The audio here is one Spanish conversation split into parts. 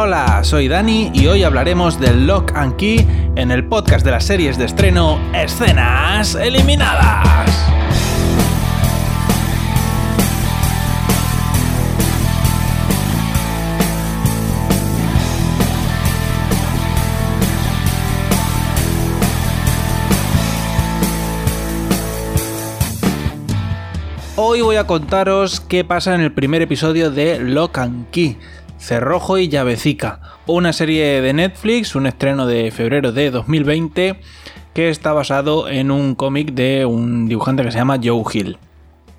Hola, soy Dani y hoy hablaremos del Lock and Key en el podcast de las series de estreno Escenas Eliminadas. Hoy voy a contaros qué pasa en el primer episodio de Lock and Key Cerrojo y Llavecica, una serie de Netflix, un estreno de febrero de 2020 que está basado en un cómic de un dibujante que se llama Joe Hill.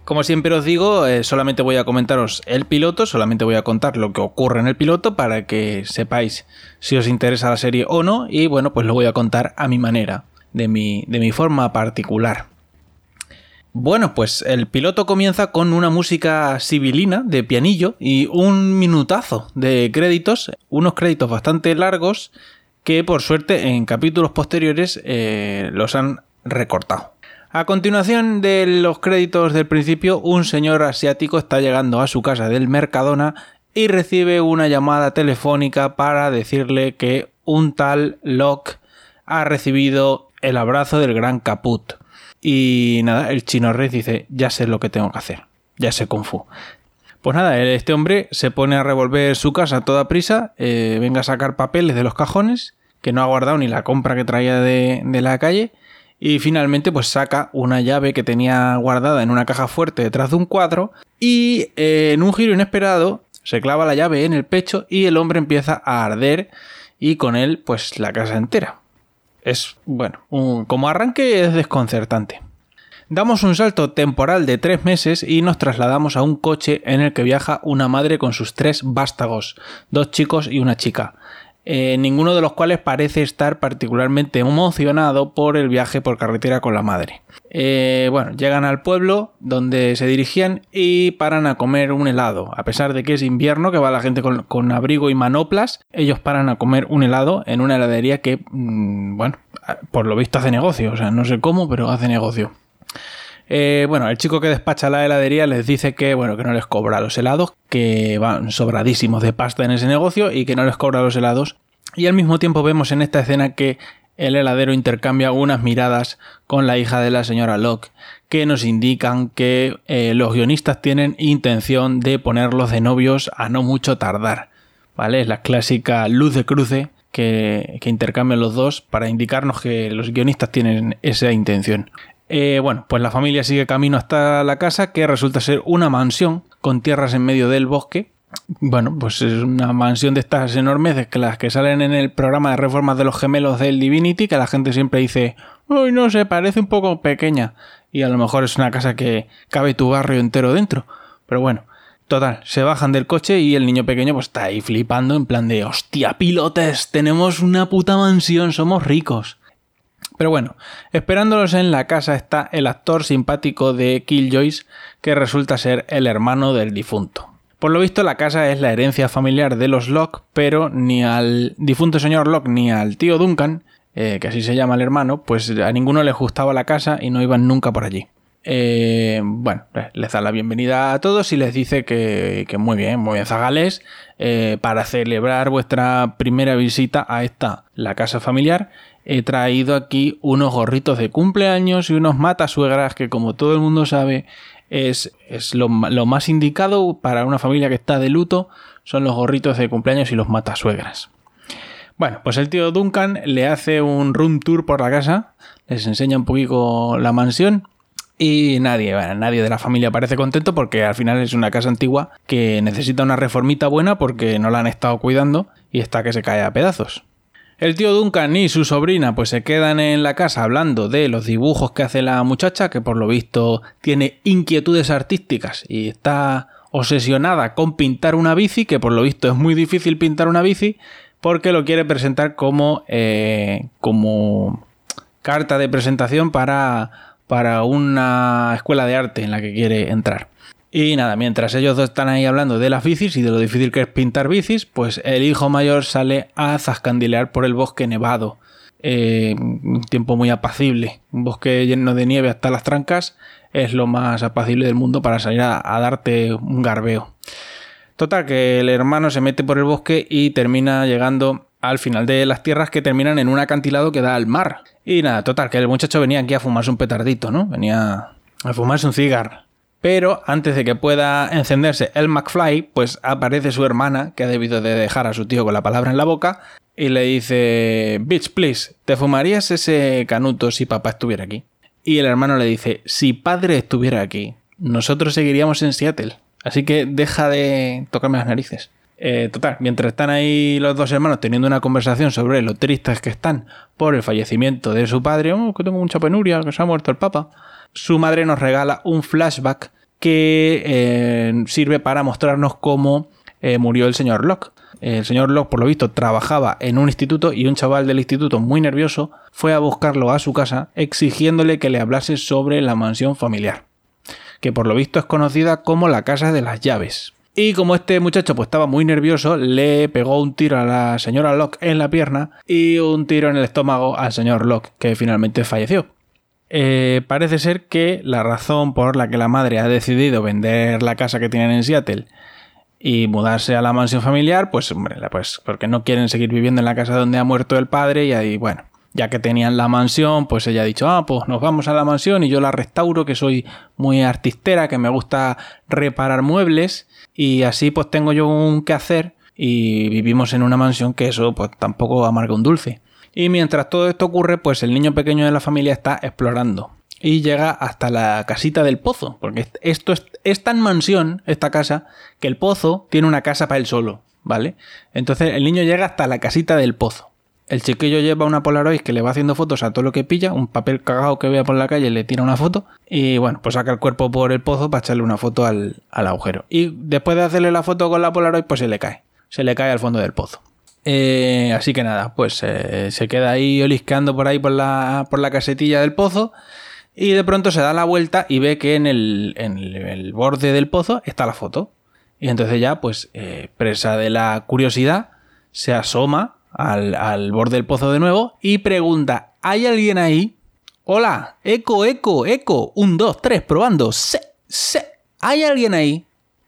Como siempre os digo, eh, solamente voy a comentaros el piloto, solamente voy a contar lo que ocurre en el piloto para que sepáis si os interesa la serie o no y bueno, pues lo voy a contar a mi manera, de mi, de mi forma particular. Bueno, pues el piloto comienza con una música sibilina de pianillo y un minutazo de créditos, unos créditos bastante largos que por suerte en capítulos posteriores eh, los han recortado. A continuación de los créditos del principio, un señor asiático está llegando a su casa del Mercadona y recibe una llamada telefónica para decirle que un tal Locke ha recibido el abrazo del gran Caput. Y nada, el chino rey dice, ya sé lo que tengo que hacer, ya sé Kung Fu. Pues nada, este hombre se pone a revolver su casa a toda prisa, eh, venga a sacar papeles de los cajones, que no ha guardado ni la compra que traía de, la calle, y finalmente pues saca una llave que tenía guardada en una caja fuerte detrás de un cuadro, y eh, en un giro inesperado se clava la llave en el pecho y el hombre empieza a arder y con él pues la casa entera es, bueno, como arranque es desconcertante. Damos un salto temporal de tres meses y nos trasladamos a un coche en el que viaja una madre con sus tres vástagos, dos chicos y una chica. Eh, ninguno de los cuales parece estar particularmente emocionado por el viaje por carretera con la madre. Eh, bueno, llegan al pueblo donde se dirigían y paran a comer un helado. A pesar de que es invierno, que va la gente con, abrigo y manoplas, ellos paran a comer un helado en una heladería que, mm, bueno, por lo visto hace negocio. O sea, no sé cómo, pero hace negocio. Eh, bueno, el chico que despacha la heladería les dice que, bueno, que no les cobra los helados, que van sobradísimos de pasta en ese negocio y que no les cobra los helados. Y al mismo tiempo vemos en esta escena que el heladero intercambia unas miradas con la hija de la señora Locke, que nos indican que eh, los guionistas tienen intención de ponerlos de novios a no mucho tardar. ¿Vale? Es la clásica luz de cruce que, que intercambian los dos para indicarnos que los guionistas tienen esa intención. Eh, bueno, pues la familia sigue camino hasta la casa, que resulta ser una mansión con tierras en medio del bosque. Bueno, pues es una mansión de estas enormes, de las que salen en el programa de reformas de los gemelos del Divinity, que la gente siempre dice, uy, no sé, parece un poco pequeña. Y a lo mejor es una casa que cabe tu barrio entero dentro. Pero bueno, Total, se bajan del coche y el niño pequeño pues está ahí flipando en plan de hostia, pilotes, tenemos una puta mansión, somos ricos. Pero bueno, esperándolos en la casa está el actor simpático de Killjoys, que resulta ser el hermano del difunto. Por lo visto, la casa es la herencia familiar de los Locke, pero ni al difunto señor Locke ni al tío Duncan, eh, que así se llama el hermano, pues a ninguno les gustaba la casa y no iban nunca por allí. Eh, bueno, eh, les da la bienvenida a todos y les dice que, muy bien, muy bien, Zagales, para celebrar vuestra primera visita a esta, la casa familiar, he traído aquí unos gorritos de cumpleaños y unos matasuegras que como todo el mundo sabe es, es lo, más indicado para una familia que está de luto son los gorritos de cumpleaños y los matasuegras. Bueno, pues el tío Duncan le hace un room tour por la casa, les enseña un poquito la mansión y nadie, nadie de la familia parece contento porque al final es una casa antigua que necesita una reformita buena porque no la han estado cuidando y está que se cae a pedazos. El tío Duncan y su sobrina pues se quedan en la casa hablando de los dibujos que hace la muchacha, que por lo visto tiene inquietudes artísticas y está obsesionada con pintar una bici, que por lo visto es muy difícil pintar una bici, porque lo quiere presentar como, eh, como carta de presentación para, para una escuela de arte en la que quiere entrar. Y nada, mientras ellos dos están ahí hablando de las bicis y de lo difícil que es pintar bicis, pues el hijo mayor sale a zascandilear por el bosque nevado. Eh, un tiempo muy apacible. Un bosque lleno de nieve hasta las trancas es lo más apacible del mundo para salir a, darte un garbeo. Total, que el hermano se mete por el bosque y termina llegando al final de las tierras que terminan en un acantilado que da al mar. Y nada, total, que el muchacho venía aquí a fumarse un petardito, ¿no? Venía a fumarse un cigarro. Pero antes de que pueda encenderse el McFly, pues aparece su hermana, que ha debido de dejar a su tío con la palabra en la boca, y le dice, Bitch, please, ¿te fumarías ese canuto si papá estuviera aquí? Y el hermano le dice, si padre estuviera aquí, nosotros seguiríamos en Seattle. Así que deja de tocarme las narices. Eh, total, mientras están ahí los dos hermanos teniendo una conversación sobre lo tristes que están por el fallecimiento de su padre, oh, que tengo mucha penuria, que se ha muerto el papa, su madre nos regala un flashback que eh, sirve para mostrarnos cómo eh, murió el señor Locke. El señor Locke, por lo visto, trabajaba en un instituto y un chaval del instituto muy nervioso fue a buscarlo a su casa exigiéndole que le hablase sobre la mansión familiar, que por lo visto es conocida como la casa de las llaves. Y como este muchacho pues estaba muy nervioso, le pegó un tiro a la señora Locke en la pierna y un tiro en el estómago al señor Locke, que finalmente falleció. Eh, parece ser que la razón por la que la madre ha decidido vender la casa que tienen en Seattle y mudarse a la mansión familiar, pues hombre, pues porque no quieren seguir viviendo en la casa donde ha muerto el padre y ahí, bueno, ya que tenían la mansión, pues ella ha dicho, ah, pues nos vamos a la mansión y yo la restauro, que soy muy artistera, que me gusta reparar muebles y así pues tengo yo un que hacer y vivimos en una mansión que eso pues tampoco amarga un dulce. Y mientras todo esto ocurre, pues el niño pequeño de la familia está explorando y llega hasta la casita del pozo, porque esto es, tan mansión, esta casa, que el pozo tiene una casa para él solo, ¿vale? Entonces el niño llega hasta la casita del pozo. El chiquillo lleva una Polaroid que le va haciendo fotos a todo lo que pilla, un papel cagado que vea por la calle le tira una foto y bueno, pues saca el cuerpo por el pozo para echarle una foto al, agujero. Y después de hacerle la foto con la Polaroid, pues se le cae. Se le cae al fondo del pozo. Eh, así que nada, pues eh, se queda ahí olisqueando por ahí por la, por la casetilla del pozo y de pronto se da la vuelta y ve que en el, en el borde del pozo está la foto. Y entonces ya, pues, eh, presa de la curiosidad, se asoma al, borde del pozo de nuevo y pregunta, ¿hay alguien ahí? Hola, eco, eco, eco, un, dos, tres, probando, se, se, ¿hay alguien ahí?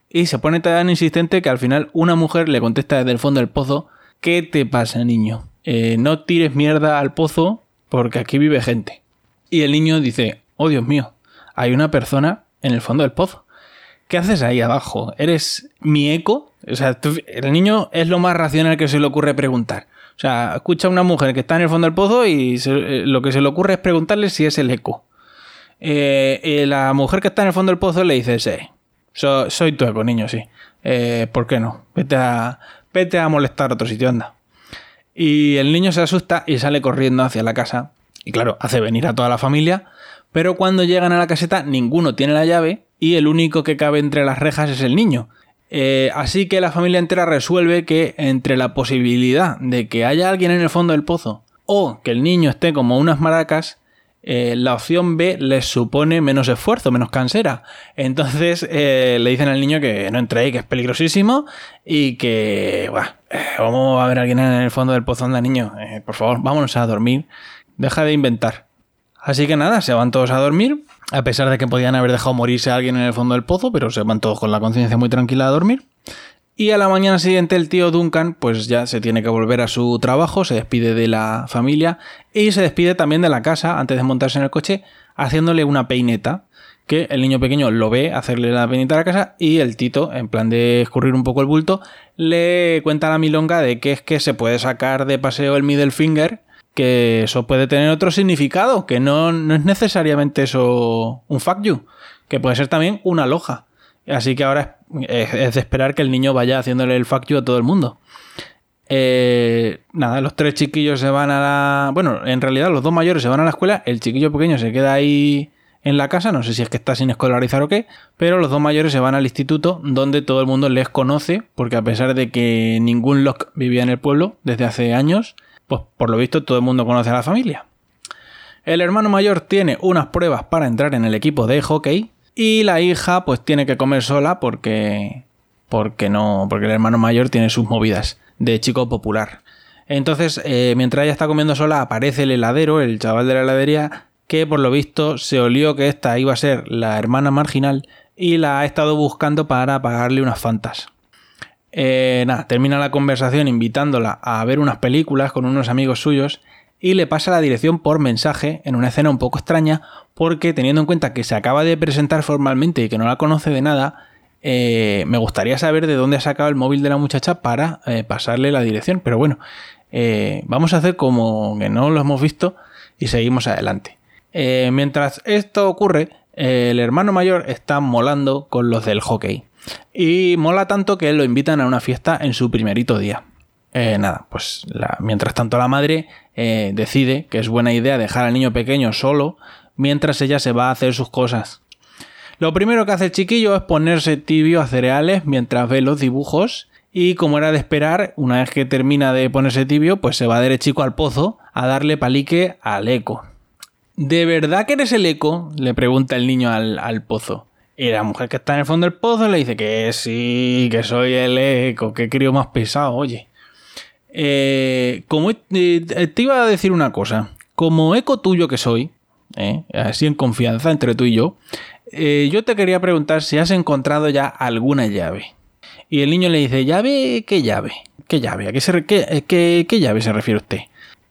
Y se pone tan insistente que al final una mujer le contesta desde el fondo del pozo, ¿qué te pasa, niño? Eh, no tires mierda al pozo porque aquí vive gente. Y el niño dice, oh Dios mío, hay una persona en el fondo del pozo. ¿Qué haces ahí abajo? ¿Eres mi eco? O sea, el niño es lo más racional que se le ocurre preguntar. O sea, escucha a una mujer que está en el fondo del pozo y eh, lo que se le ocurre es preguntarle si es el eco. Eh, la mujer que está en el fondo del pozo le dice, soy tu eco, niño, sí. Eh, ¿Por qué no? Vete a, vete a molestar a otro sitio, anda. Y el niño se asusta y sale corriendo hacia la casa. Y claro, hace venir a toda la familia. Pero cuando llegan a la caseta, ninguno tiene la llave y el único que cabe entre las rejas es el niño. Eh, así que la familia entera resuelve que entre la posibilidad de que haya alguien en el fondo del pozo o que el niño esté como unas maracas, eh, la opción B les supone menos esfuerzo, menos cansera. Entonces eh, le dicen al niño que no entre ahí, que es peligrosísimo y que vamos a ver a alguien en el fondo del pozo, anda niño, por favor, vámonos a dormir, deja de inventar. Así que nada, se van todos a dormir, a pesar de que podían haber dejado morirse a alguien en el fondo del pozo, pero se van todos con la conciencia muy tranquila a dormir. Y a la mañana siguiente el tío Duncan pues ya se tiene que volver a su trabajo, se despide de la familia y se despide también de la casa antes de montarse en el coche haciéndole una peineta que el niño pequeño lo ve hacerle la peineta a la casa y el tito, en plan de escurrir un poco el bulto, le cuenta la milonga de que es que se puede sacar de paseo el middle finger que eso puede tener otro significado, que no, es necesariamente eso un fuck you, que puede ser también una loja. Así que ahora es, de esperar que el niño vaya haciéndole el fuck you a todo el mundo. Eh, nada, los tres chiquillos se van a la... Bueno, en realidad los dos mayores se van a la escuela, el chiquillo pequeño se queda ahí en la casa, no sé si es que está sin escolarizar o qué, pero los dos mayores se van al instituto donde todo el mundo les conoce, porque a pesar de que ningún Locke vivía en el pueblo desde hace años, pues por lo visto todo el mundo conoce a la familia. El hermano mayor tiene unas pruebas para entrar en el equipo de hockey y la hija pues tiene que comer sola porque porque no porque el hermano mayor tiene sus movidas de chico popular. Entonces, eh, mientras ella está comiendo sola, aparece el heladero, el chaval de la heladería, que por lo visto se olió que esta iba a ser la hermana marginal y la ha estado buscando para pagarle unas fantas. Eh, nada, termina la conversación invitándola a ver unas películas con unos amigos suyos y le pasa la dirección por mensaje en una escena un poco extraña porque teniendo en cuenta que se acaba de presentar formalmente y que no la conoce de nada, eh, me gustaría saber de dónde ha sacado el móvil de la muchacha para eh, pasarle la dirección. Pero bueno, vamos a hacer como que no lo hemos visto y seguimos adelante. mientras esto ocurre, el hermano mayor está molando con los del hockey. Y mola tanto que lo invitan a una fiesta en su primerito día. Eh, nada, pues mientras tanto la madre eh, decide que es buena idea dejar al niño pequeño solo mientras ella se va a hacer sus cosas. Lo primero que hace el chiquillo es ponerse tibio a cereales mientras ve los dibujos y como era de esperar, una vez que termina de ponerse tibio, pues se va derechico al pozo a darle palique al eco. ¿De verdad que eres el eco? le pregunta el niño al pozo. Y la mujer que está en el fondo del pozo le dice que sí, que soy el eco, que crío más pesado, oye. Eh, como eh, te iba a decir una cosa, como eco tuyo que soy, eh, así en confianza entre tú y yo, yo te quería preguntar si has encontrado ya alguna llave. Y el niño le dice, ¿llave? ¿Qué llave? ¿Qué llave? ¿A qué, se, qué, qué, llave se refiere usted?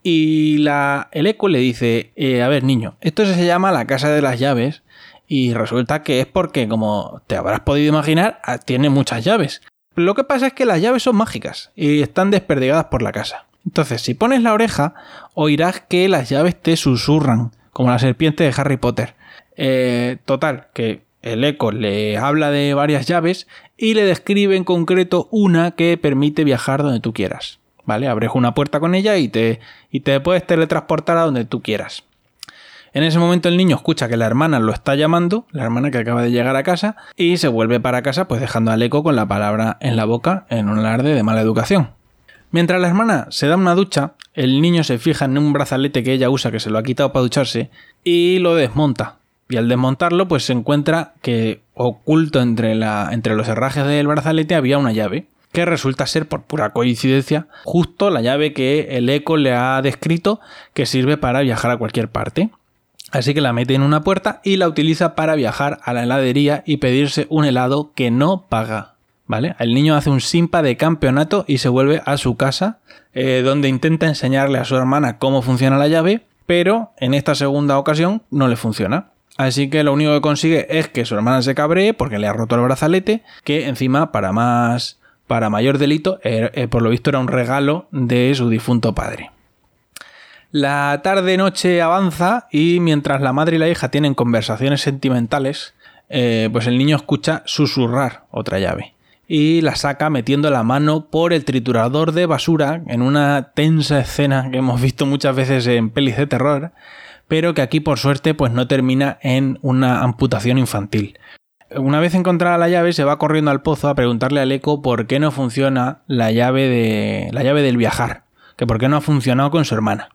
Y el eco le dice, a ver niño, esto se llama la casa de las llaves y resulta que es porque, como te habrás podido imaginar, ah, tiene muchas llaves. Lo que pasa es que las llaves son mágicas y están desperdigadas por la casa. Entonces, si pones la oreja, oirás que las llaves te susurran, como la serpiente de Harry Potter. Eh, total, que el eco le habla de varias llaves y le describe en concreto una que permite viajar donde tú quieras. ¿Vale? Abres una puerta con ella y te, y te puedes teletransportar a donde tú quieras. En ese momento el niño escucha que la hermana lo está llamando, la hermana que acaba de llegar a casa, y se vuelve para casa pues dejando al eco con la palabra en la boca en un alarde de mala educación. Mientras la hermana se da una ducha, el niño se fija en un brazalete que ella usa que se lo ha quitado para ducharse y lo desmonta. Y al desmontarlo pues se encuentra que oculto entre, entre los herrajes del brazalete había una llave que resulta ser por pura coincidencia justo la llave que el eco le ha descrito que sirve para viajar a cualquier parte. Así que la mete en una puerta y la utiliza para viajar a la heladería y pedirse un helado que no paga. ¿Vale? El niño hace un simpa de campeonato y se vuelve a su casa, eh, donde intenta enseñarle a su hermana cómo funciona la llave, pero en esta segunda ocasión no le funciona. Así que lo único que consigue es que su hermana se cabree porque le ha roto el brazalete, que encima para más para mayor delito, eh, eh, por lo visto era un regalo de su difunto padre. La tarde-noche avanza y mientras la madre y la hija tienen conversaciones sentimentales, eh, pues el niño escucha susurrar otra llave y la saca metiendo la mano por el triturador de basura en una tensa escena que hemos visto muchas veces en pelis de terror, pero que aquí por suerte pues no termina en una amputación infantil. Una vez encontrada la llave se va corriendo al pozo a preguntarle al eco por qué no funciona la llave de la llave del viajar, que por qué no ha funcionado con su hermana.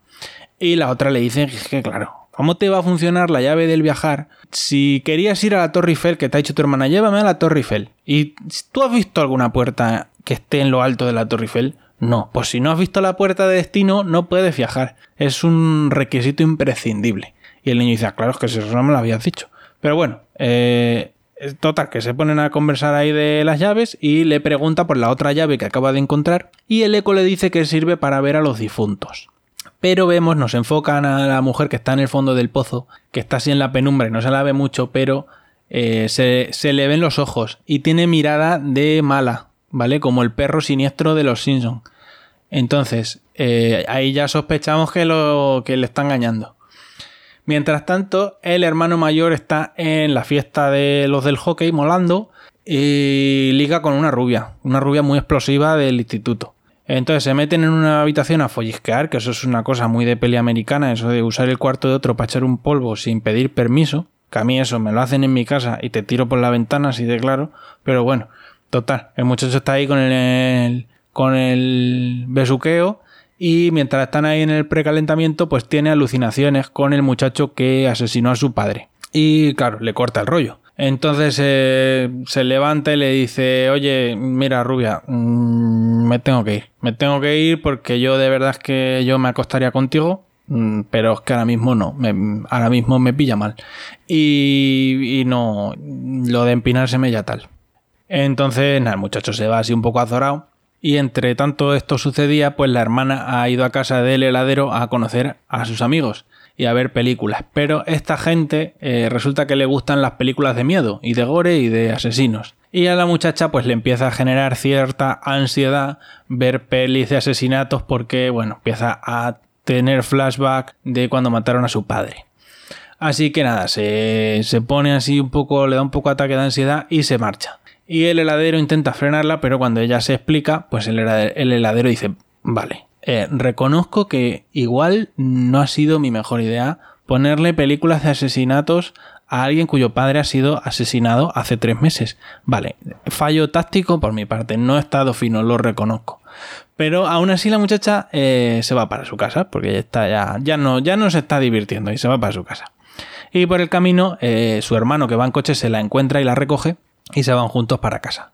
Y la otra le dice que, claro, ¿cómo te va a funcionar la llave del viajar? Si querías ir a la Torre Eiffel, que te ha dicho tu hermana, llévame a la Torre Eiffel. ¿Y tú has visto alguna puerta que esté en lo alto de la Torre Eiffel? No, pues si no has visto la puerta de destino, no puedes viajar. Es un requisito imprescindible. Y el niño dice, ah, claro, es que eso no me lo habías dicho. Pero bueno, eh, total, que se ponen a conversar ahí de las llaves y le pregunta por la otra llave que acaba de encontrar y el eco le dice que sirve para ver a los difuntos. Pero vemos, nos enfocan a la mujer que está en el fondo del pozo, que está así en la penumbra y no se la ve mucho, pero eh, se, le ven los ojos y tiene mirada de mala, ¿vale? Como el perro siniestro de los Simpsons. Entonces, eh, ahí ya sospechamos que, lo, que le está engañando. Mientras tanto, el hermano mayor está en la fiesta de los del hockey molando y liga con una rubia, una rubia muy explosiva del instituto. Entonces se meten en una habitación a follisquear, que eso es una cosa muy de peli americana, eso de usar el cuarto de otro para echar un polvo sin pedir permiso, que a mí eso me lo hacen en mi casa y te tiro por la ventana así de claro, pero bueno, total, el muchacho está ahí con el, con el besuqueo y mientras están ahí en el precalentamiento pues tiene alucinaciones con el muchacho que asesinó a su padre. Y claro, le corta el rollo. Entonces eh, se levanta y le dice, oye, mira rubia, mm, me tengo que ir. Me tengo que ir porque yo de verdad es que yo me acostaría contigo, mm, pero es que ahora mismo no, ahora mismo me pilla mal. Y, y no, lo de empinárseme ya tal. Entonces, nada, el muchacho se va así un poco azorado. Y entre tanto esto sucedía, pues la hermana ha ido a casa del heladero a conocer a sus amigos y a ver películas. Pero esta gente eh, resulta que le gustan las películas de miedo y de gore y de asesinos. Y a la muchacha pues le empieza a generar cierta ansiedad ver pelis de asesinatos porque, bueno, empieza a tener flashback de cuando mataron a su padre. Así que nada, se, se pone así un poco, le da un poco ataque de ansiedad y se marcha. Y el heladero intenta frenarla, pero cuando ella se explica, pues el heladero, dice, vale, eh, reconozco que igual no ha sido mi mejor idea ponerle películas de asesinatos a alguien cuyo padre ha sido asesinado hace tres meses. Vale, fallo táctico por mi parte, no he estado fino, lo reconozco. Pero aún así la muchacha eh, se va para su casa, porque ya está, ya, ya, no, ya no se está divirtiendo y se va para su casa. Y por el camino, eh, su hermano que va en coche se la encuentra y la recoge y se van juntos para casa.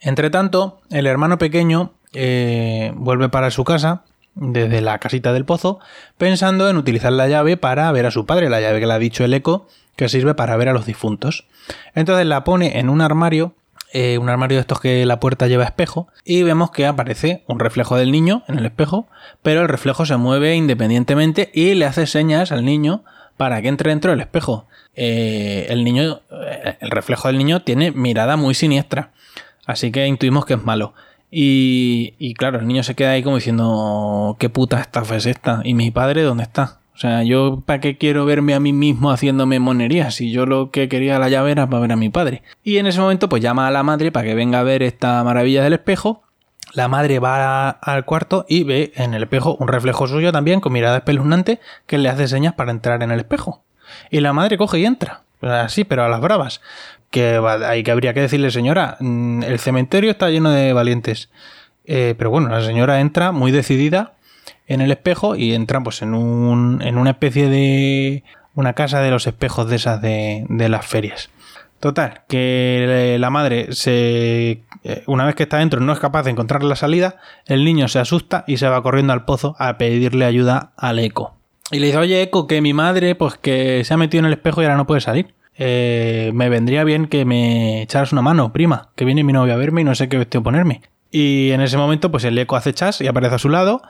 Entre tanto, el hermano pequeño eh, vuelve para su casa desde la casita del pozo, pensando en utilizar la llave para ver a su padre, la llave que le ha dicho el eco, que sirve para ver a los difuntos. Entonces la pone en un armario, eh, un armario de estos que la puerta lleva espejo, y vemos que aparece un reflejo del niño en el espejo, pero el reflejo se mueve independientemente y le hace señas al niño para que entre dentro del espejo. Eh, el niño, eh, el reflejo del niño tiene mirada muy siniestra, así que intuimos que es malo. Y, claro, el niño se queda ahí como diciendo, ¿qué puta estafa es esta? ¿Y mi padre dónde está? O sea, yo para qué quiero verme a mí mismo haciéndome monerías si yo lo que quería la llave era para ver a mi padre. Y en ese momento pues llama a la madre para que venga a ver esta maravilla del espejo. La madre va al cuarto y ve en el espejo un reflejo suyo también con mirada espeluznante que le hace señas para entrar en el espejo. Y la madre coge y entra. Así, pero a las bravas. Que hay que habría que decirle, señora, mm, el cementerio está lleno de valientes. Eh, pero bueno, la señora entra muy decidida en el espejo y entra pues en, un, en una especie de... una casa de los espejos de esas de, de las ferias. Total, que la madre se eh, una vez que está dentro no es capaz de encontrar la salida, el niño se asusta y se va corriendo al pozo a pedirle ayuda al eco. Y le dice, oye, Eco, que mi madre, pues que se ha metido en el espejo y ahora no puede salir. Eh, me vendría bien que me echaras una mano, prima, que viene mi novia a verme y no sé qué vestido ponerme. Y en ese momento, pues el eco hace chas y aparece a su lado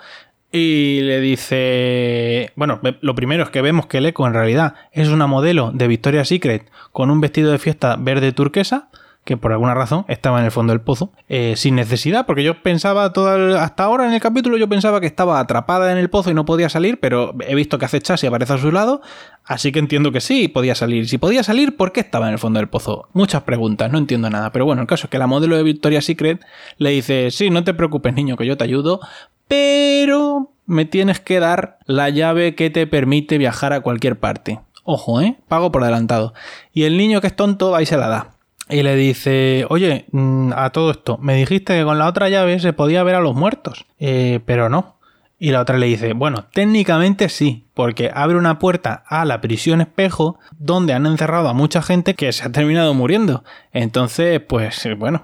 y le dice, bueno, lo primero es que vemos que el eco en realidad es una modelo de Victoria's Secret con un vestido de fiesta verde turquesa que por alguna razón estaba en el fondo del pozo, eh, sin necesidad, porque yo pensaba, todo hasta ahora en el capítulo yo pensaba que estaba atrapada en el pozo y no podía salir, pero he visto que hace chas y aparece a su lado, así que entiendo que sí, podía salir. Si podía salir, ¿por qué estaba en el fondo del pozo? Muchas preguntas, no entiendo nada, pero bueno, el caso es que la modelo de Victoria's Secret le dice, sí, no te preocupes niño, que yo te ayudo, pero me tienes que dar la llave que te permite viajar a cualquier parte. Ojo, ¿eh? Pago por adelantado. Y el niño que es tonto, ahí se la da y le dice, oye, mm, a todo esto, me dijiste que con la otra llave se podía ver a los muertos, eh, pero no. Y la otra le dice, bueno, técnicamente sí, porque abre una puerta a la prisión espejo donde han encerrado a mucha gente que se ha terminado muriendo. Entonces, pues bueno,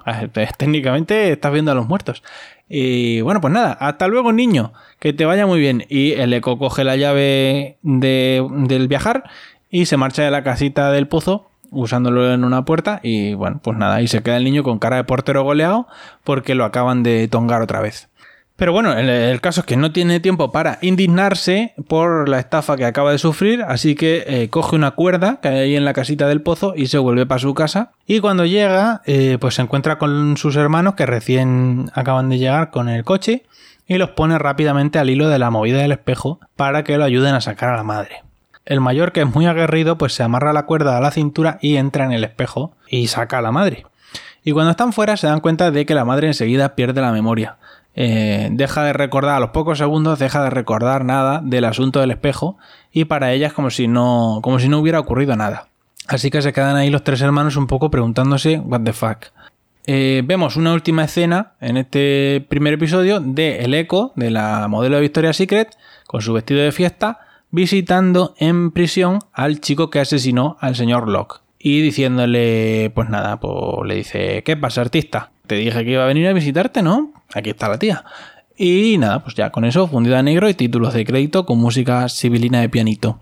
técnicamente estás viendo a los muertos. Y bueno, pues nada, hasta luego niño, que te vaya muy bien. Y el eco coge la llave de, del viajar y se marcha de la casita del pozo usándolo en una puerta y bueno, pues nada, ahí se queda el niño con cara de portero goleado porque lo acaban de tongar otra vez. Pero bueno, el, caso es que no tiene tiempo para indignarse por la estafa que acaba de sufrir, así que eh, coge una cuerda que hay ahí en la casita del pozo y se vuelve para su casa. Y cuando llega, eh, pues se encuentra con sus hermanos que recién acaban de llegar con el coche y los pone rápidamente al hilo de la movida del espejo para que lo ayuden a sacar a la madre. El mayor, que es muy aguerrido, pues se amarra la cuerda a la cintura y entra en el espejo y saca a la madre. Y cuando están fuera se dan cuenta de que la madre enseguida pierde la memoria. Eh, deja de recordar, a los pocos segundos deja de recordar nada del asunto del espejo y para ella es como si no, como si no hubiera ocurrido nada. Así que se quedan ahí los tres hermanos un poco preguntándose what the fuck. Eh, vemos una última escena en este primer episodio de el eco de la modelo de Victoria's Secret con su vestido de fiesta visitando en prisión al chico que asesinó al señor Locke. Y diciéndole, pues nada, pues le dice, ¿qué pasa, artista? Te dije que iba a venir a visitarte, ¿no? Aquí está la tía. Y nada, pues ya con eso, fundida a negro y títulos de crédito con música civilina de pianito.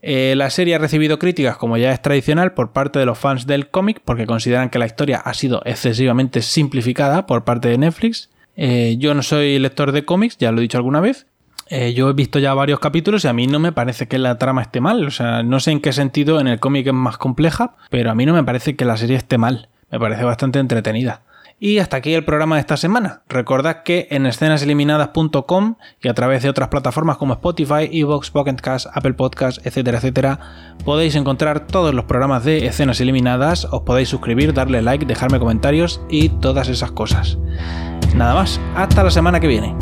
Eh, la serie ha recibido críticas, como ya es tradicional, por parte de los fans del cómic, porque consideran que la historia ha sido excesivamente simplificada por parte de Netflix. Eh, yo no soy lector de cómics, ya lo he dicho alguna vez. Eh, yo he visto ya varios capítulos y a mí no me parece que la trama esté mal. O sea, no sé en qué sentido en el cómic es más compleja, pero a mí no me parece que la serie esté mal. Me parece bastante entretenida. Y hasta aquí el programa de esta semana. Recordad que en escenaseliminadas.com y a través de otras plataformas como Spotify, Evox, Pocket Cast, Apple Podcasts, etcétera, etcétera, podéis encontrar todos los programas de Escenas Eliminadas, os podéis suscribir, darle like, dejarme comentarios y todas esas cosas. Nada más, hasta la semana que viene.